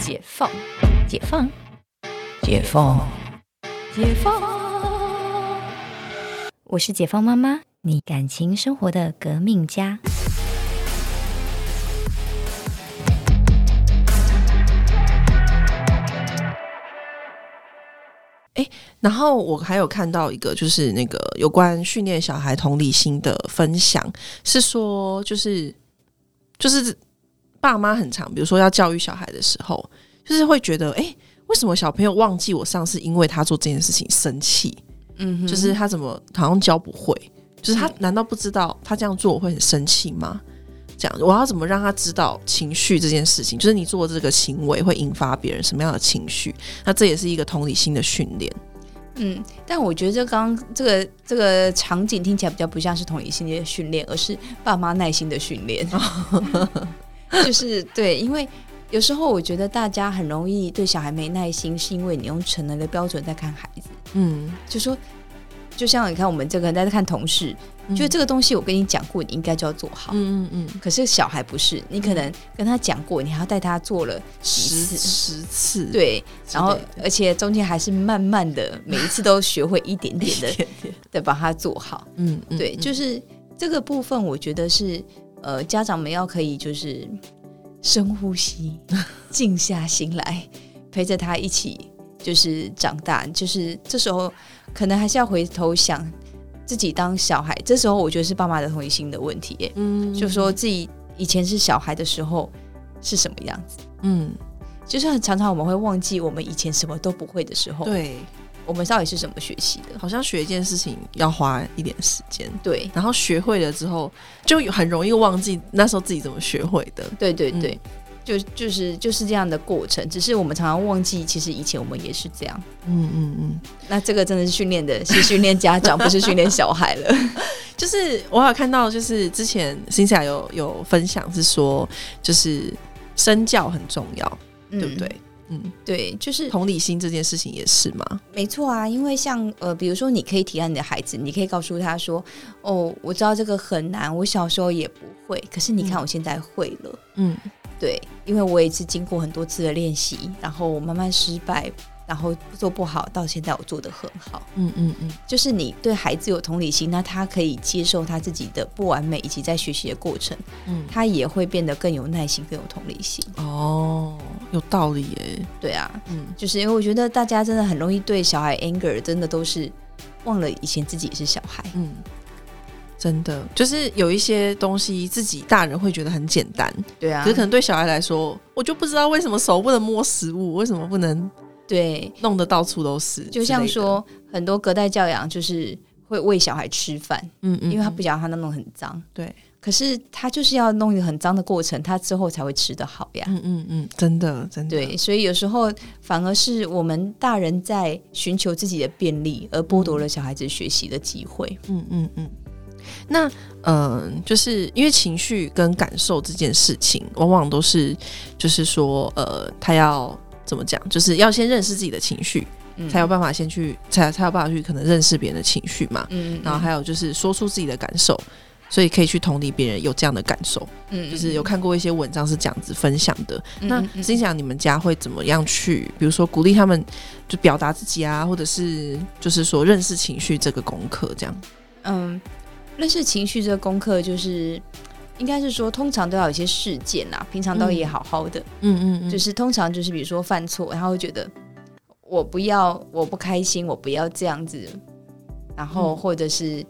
解放，解放，解放，解放。我是解放妈妈，你感情生活的革命家。然后我还有看到一个，就是那个有关训练小孩同理心的分享，是说就是就是爸妈很常，比如说要教育小孩的时候，就是会觉得，哎，为什么小朋友忘记我上次因为他做这件事情生气？嗯，就是他怎么好像教不会，就是他难道不知道他这样做我会很生气吗？这样我要怎么让他知道情绪这件事情？就是你做这个行为会引发别人什么样的情绪？那这也是一个同理心的训练。嗯，但我觉得这刚这个这个场景听起来比较不像是同理心的训练，而是爸妈耐心的训练。就是对，因为有时候我觉得大家很容易对小孩没耐心，是因为你用成人的标准在看孩子。嗯，就说。就像你看，我们这个人在看同事，觉得这个东西我跟你讲过，你应该就要做好。嗯嗯嗯。可是小孩不是，你可能跟他讲过，你还要带他做了十次、十次。对，然后而且中间还是慢慢的，每一次都学会一点点的，的把它做好。嗯嗯。对，就是这个部分，我觉得是呃，家长们要可以就是深呼吸，静下心来，陪着他一起就是长大，就是这时候。可能还是要回头想自己当小孩，这时候我觉得是爸妈的同理心的问题。嗯，就说自己以前是小孩的时候是什么样子。嗯，就是常常我们会忘记我们以前什么都不会的时候。对，我们到底是怎么学习的？好像学一件事情要花一点时间。对，然后学会了之后，就很容易忘记那时候自己怎么学会的。对对对。就就是就是这样的过程，只是我们常常忘记，其实以前我们也是这样。嗯嗯嗯。那这个真的是训练的，是训练家长，不是训练小孩了。就是我有看到，就是之前新西亚有有分享，是说就是身教很重要，对不对？嗯，对，就是同理心这件事情也是吗？没错啊，因为像呃，比如说你可以提案你的孩子，你可以告诉他说：“哦，我知道这个很难，我小时候也不会，可是你看我现在会了。”嗯。对，因为我也是经过很多次的练习，然后我慢慢失败，然后做不好，到现在我做的很好。嗯嗯嗯，就是你对孩子有同理心，那他可以接受他自己的不完美，以及在学习的过程，嗯，他也会变得更有耐心，更有同理心。哦，有道理耶。对啊，嗯，就是因为我觉得大家真的很容易对小孩 anger，真的都是忘了以前自己也是小孩。嗯。真的就是有一些东西，自己大人会觉得很简单，对啊。可是可能对小孩来说，我就不知道为什么手不能摸食物，为什么不能对弄得到处都是。就像说很多隔代教养，就是会喂小孩吃饭，嗯嗯，因为他不想让他弄很脏，对。可是他就是要弄一个很脏的过程，他之后才会吃得好呀。嗯嗯嗯，真的真的。对，所以有时候反而是我们大人在寻求自己的便利，而剥夺了小孩子学习的机会。嗯嗯嗯。那嗯，就是因为情绪跟感受这件事情，往往都是就是说，呃，他要怎么讲，就是要先认识自己的情绪，才有办法先去才才有办法去可能认识别人的情绪嘛。嗯，然后还有就是说出自己的感受，所以可以去同理别人有这样的感受。嗯，就是有看过一些文章是这样子分享的。那心想你们家会怎么样去，比如说鼓励他们就表达自己啊，或者是就是说认识情绪这个功课这样？嗯。认识情绪这个功课，就是应该是说，通常都要有一些事件啦，平常都也好好的，嗯嗯，就是通常就是比如说犯错，然后会觉得我不要，我不开心，我不要这样子，然后或者是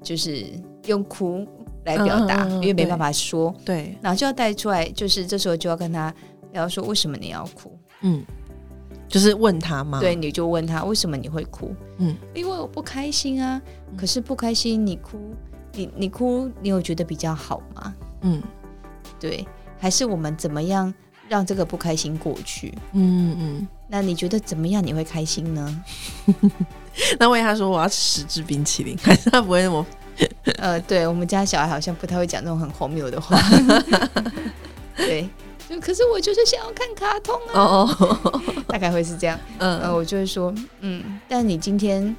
就是用哭来表达，因为没办法说，对，然后就要带出来，就是这时候就要跟他聊说，为什么你要哭？嗯，就是问他吗？对，你就问他为什么你会哭？嗯，因为我不开心啊，可是不开心你哭。你你哭，你有觉得比较好吗？嗯，对，还是我们怎么样让这个不开心过去？嗯嗯，那你觉得怎么样你会开心呢？那万一他说我要吃十支冰淇淋，还是他不会那么？呃，对我们家小孩好像不太会讲那种很荒谬的话。对，就可是我就是想要看卡通哦，大概会是这样。嗯，我就会说，嗯，但你今天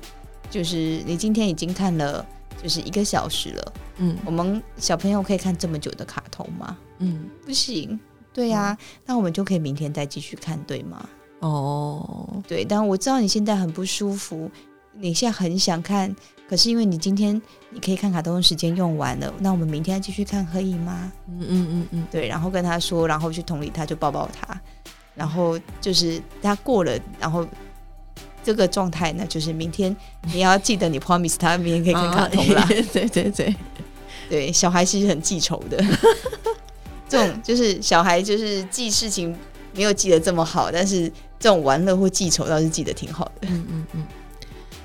就是你今天已经看了。就是一个小时了，嗯，我们小朋友可以看这么久的卡通吗？嗯，不行，对呀，那我们就可以明天再继续看，对吗？哦，对，但我知道你现在很不舒服，你现在很想看，可是因为你今天你可以看卡通的时间用完了，那我们明天继续看可以吗？嗯嗯嗯嗯，对，然后跟他说，然后去同理他，就抱抱他，然后就是他过了，然后这个状态呢，就是明天你要记得你 promise 他明天可以看卡通啦。对对对对，小孩其实很记仇的，这种就是小孩就是记事情没有记得这么好，但是这种玩乐或记仇倒是记得挺好的。嗯嗯嗯。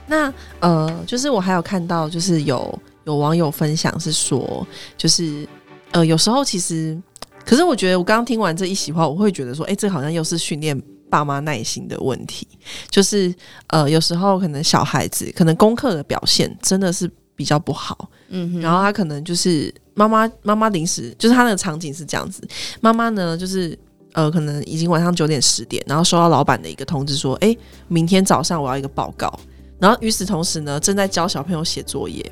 那呃，就是我还有看到，就是有有网友分享是说，就是呃，有时候其实，可是我觉得我刚刚听完这一席话，我会觉得说，哎，这好像又是训练爸妈耐心的问题。就是呃，有时候可能小孩子可能功课的表现真的是比较不好，嗯，然后他可能就是妈妈妈妈临时就是他那个场景是这样子，妈妈呢就是呃，可能已经晚上九点十点，然后收到老板的一个通知说，哎，明天早上我要一个报告。然后与此同时呢，正在教小朋友写作业，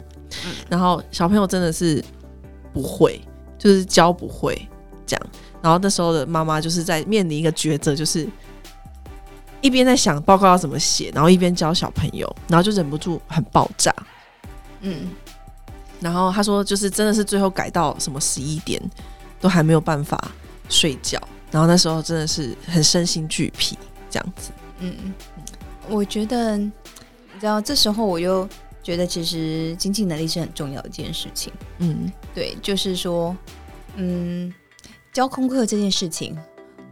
然后小朋友真的是不会，就是教不会这样。然后那时候的妈妈就是在面临一个抉择，就是一边在想报告要怎么写，然后一边教小朋友，然后就忍不住很爆炸。嗯，然后他说，就是真的是最后改到什么十一点都还没有办法睡觉，然后那时候真的是很身心俱疲这样子。嗯嗯，我觉得。你知道这时候我又觉得，其实经济能力是很重要的一件事情。嗯，对，就是说，嗯，教功课这件事情，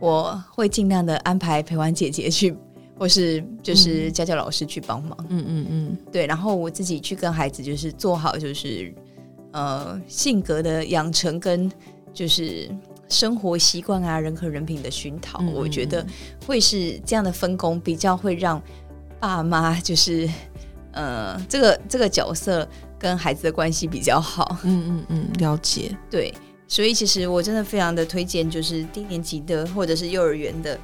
我会尽量的安排陪玩姐姐去，或是就是家教老师去帮忙。嗯嗯嗯，对，然后我自己去跟孩子就是做好，就是呃性格的养成跟就是生活习惯啊，人和人品的熏陶，我觉得会是这样的分工，比较会让。爸妈就是，呃，这个这个角色跟孩子的关系比较好。嗯嗯嗯，了解。对，所以其实我真的非常的推荐，就是低年级的或者是幼儿园的，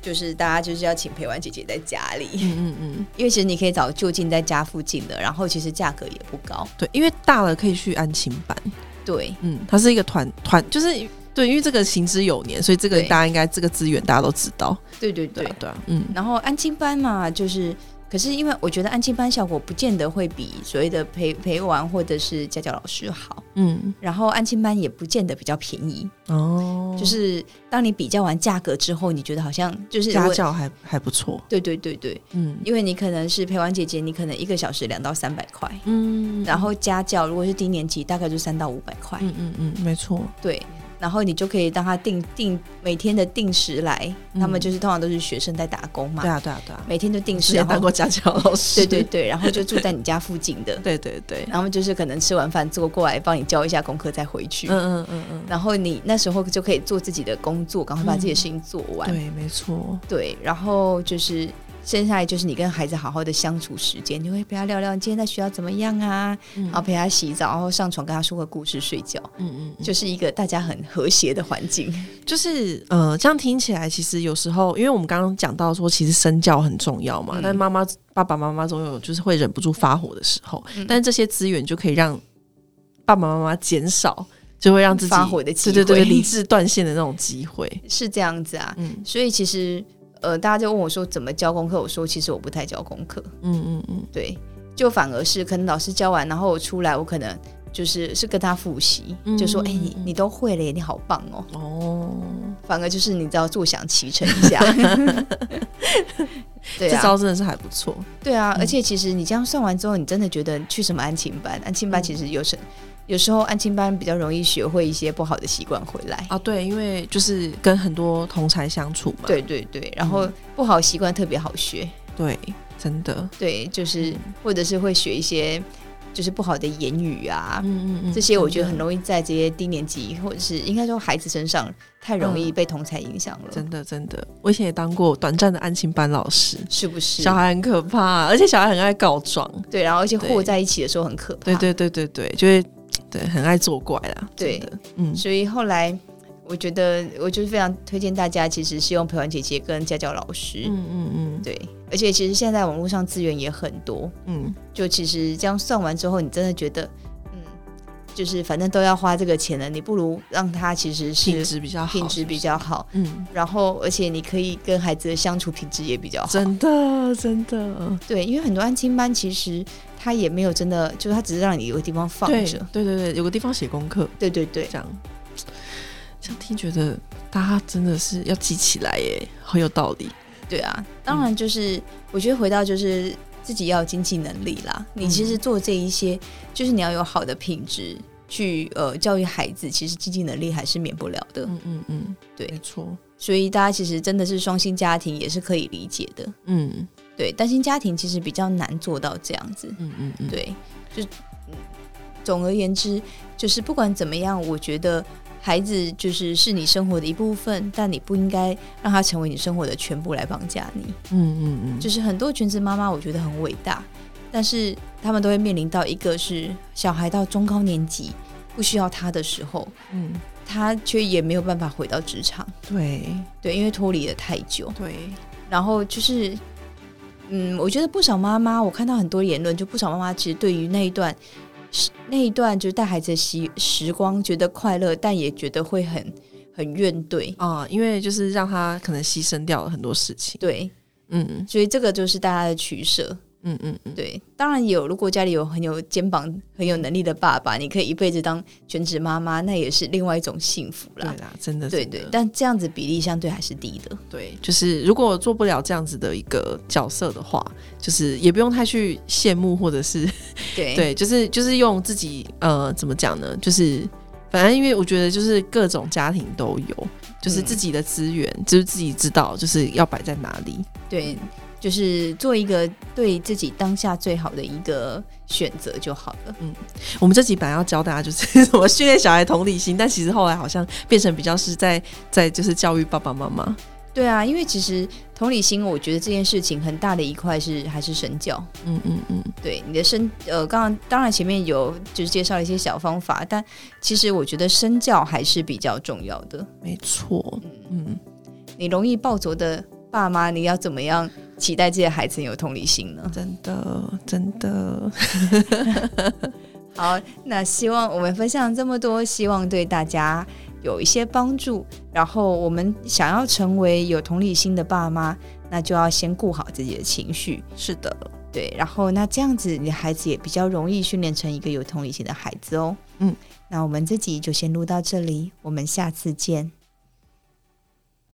就是大家就是要请陪玩姐姐在家里。嗯嗯嗯，因为其实你可以找就近在家附近的，然后其实价格也不高。对，因为大了可以去安亲班。对，嗯，它是一个团团，就是。对，因为这个行之有年，所以这个大家应该这个资源大家都知道。对对对对啊，嗯。然后安亲班嘛，就是，可是因为我觉得安亲班效果不见得会比所谓的陪陪玩或者是家教老师好。嗯。然后安亲班也不见得比较便宜哦。就是当你比较完价格之后，你觉得好像就是家教还还不错。对对对对，嗯。因为你可能是陪玩姐姐，你可能一个小时两到三百块。嗯。然后家教如果是低年级，大概就三到五百块。嗯嗯嗯，没错。对。然后你就可以让他定定每天的定时来，他们就是通常都是学生在打工嘛。对啊，对啊，对啊，每天都定时。也当过家教老师。对对对，然后就住在你家附近的。对对对。然后就是可能吃完饭坐过来帮你教一下功课再回去。嗯嗯嗯嗯。然后你那时候就可以做自己的工作，赶快把自己的事情做完。对，没错。对，然后就是。接下来就是你跟孩子好好的相处时间，你会陪他聊聊你今天在学校怎么样啊，然后陪他洗澡，然后上床跟他说个故事睡觉，嗯嗯，就是一个大家很和谐的环境。就是呃，这样听起来，其实有时候，因为我们刚刚讲到说，其实身教很重要嘛，但妈妈爸爸妈妈总有就是会忍不住发火的时候，但这些资源就可以让爸爸妈妈减少，就会让自己发火的机会，对对对，理智断线的那种机会，是这样子啊。嗯，所以其实。呃，大家就问我说怎么教功课？我说其实我不太教功课。嗯嗯嗯，对，就反而是可能老师教完，然后我出来，我可能就是是跟他复习，就说哎，你你都会了，你好棒哦。哦，反而就是你知道坐享其成一下。对啊，这招真的是还不错。对啊，而且其实你这样算完之后，你真的觉得去什么安亲班？安亲班其实有什？有时候安亲班比较容易学会一些不好的习惯回来。啊，对，因为就是跟很多同才相处嘛，对对对，然后不好习惯特别好学，对，真的，对，就是或者是会学一些就是不好的言语啊，嗯嗯嗯，这些我觉得很容易在这些低年级或者是应该说孩子身上太容易被同才影响了，真的真的，我以前也当过短暂的安亲班老师，是不是？小孩很可怕，而且小孩很爱告状，对，然后而且和在一起的时候很可怕，对对对对对，就会。对，很爱作怪啦。对，嗯，所以后来我觉得，我就是非常推荐大家，其实是用陪玩姐姐跟家教老师。嗯嗯嗯，对，而且其实现在网络上资源也很多。嗯，就其实这样算完之后，你真的觉得，嗯，就是反正都要花这个钱了，你不如让他其实是品质比较好，品质比较好，嗯，然后而且你可以跟孩子的相处品质也比较好，真的真的，对，因为很多安亲班其实他也没有真的，就是他只是让你有个地方放着，对对对，有个地方写功课，对对对，这样，这样听觉得大家真的是要记起来耶，很有道理。对啊，当然就是我觉得回到就是自己要有经济能力啦。你其实做这一些，就是你要有好的品质去呃教育孩子，其实经济能力还是免不了的。嗯嗯嗯，对，没错。所以大家其实真的是双薪家庭也是可以理解的。嗯，对，单亲家庭其实比较难做到这样子。嗯嗯嗯，对，就总而言之，就是不管怎么样，我觉得。孩子就是是你生活的一部分，但你不应该让他成为你生活的全部来绑架你。嗯嗯嗯，就是很多全职妈妈，我觉得很伟大，但是他们都会面临到一个是小孩到中高年级不需要他的时候，嗯，他却也没有办法回到职场。对对，因为脱离了太久。对，然后就是，嗯，我觉得不少妈妈，我看到很多言论，就不少妈妈其实对于那一段。那一段就是带孩子的时时光，觉得快乐，但也觉得会很很怨怼啊，因为就是让他可能牺牲掉了很多事情。对，嗯，所以这个就是大家的取舍。嗯嗯嗯，对，当然有，如果家里有很有肩膀、很有能力的爸爸，你可以一辈子当全职妈妈，那也是另外一种幸福啦。对啦，真的，对对，但这样子比例相对还是低的。对，就是如果做不了这样子的一个角色的话，就是也不用太去羡慕，或者是 对对，就是就是用自己呃怎么讲呢？就是反正因为我觉得就是各种家庭都有，就是自己的资源，就是自己知道就是要摆在哪里。对。就是做一个对自己当下最好的一个选择就好了。嗯，我们这几版要教大家就是怎么训练小孩同理心，但其实后来好像变成比较是在在就是教育爸爸妈妈。对啊，因为其实同理心，我觉得这件事情很大的一块是还是身教。嗯嗯嗯，对，你的身呃，刚刚当然前面有就是介绍了一些小方法，但其实我觉得身教还是比较重要的。没错，嗯，你容易暴走的。爸妈，你要怎么样期待这些孩子有同理心呢？真的，真的。好，那希望我们分享这么多，希望对大家有一些帮助。然后，我们想要成为有同理心的爸妈，那就要先顾好自己的情绪。是的，对。然后，那这样子，你的孩子也比较容易训练成一个有同理心的孩子哦。嗯，那我们这集就先录到这里，我们下次见。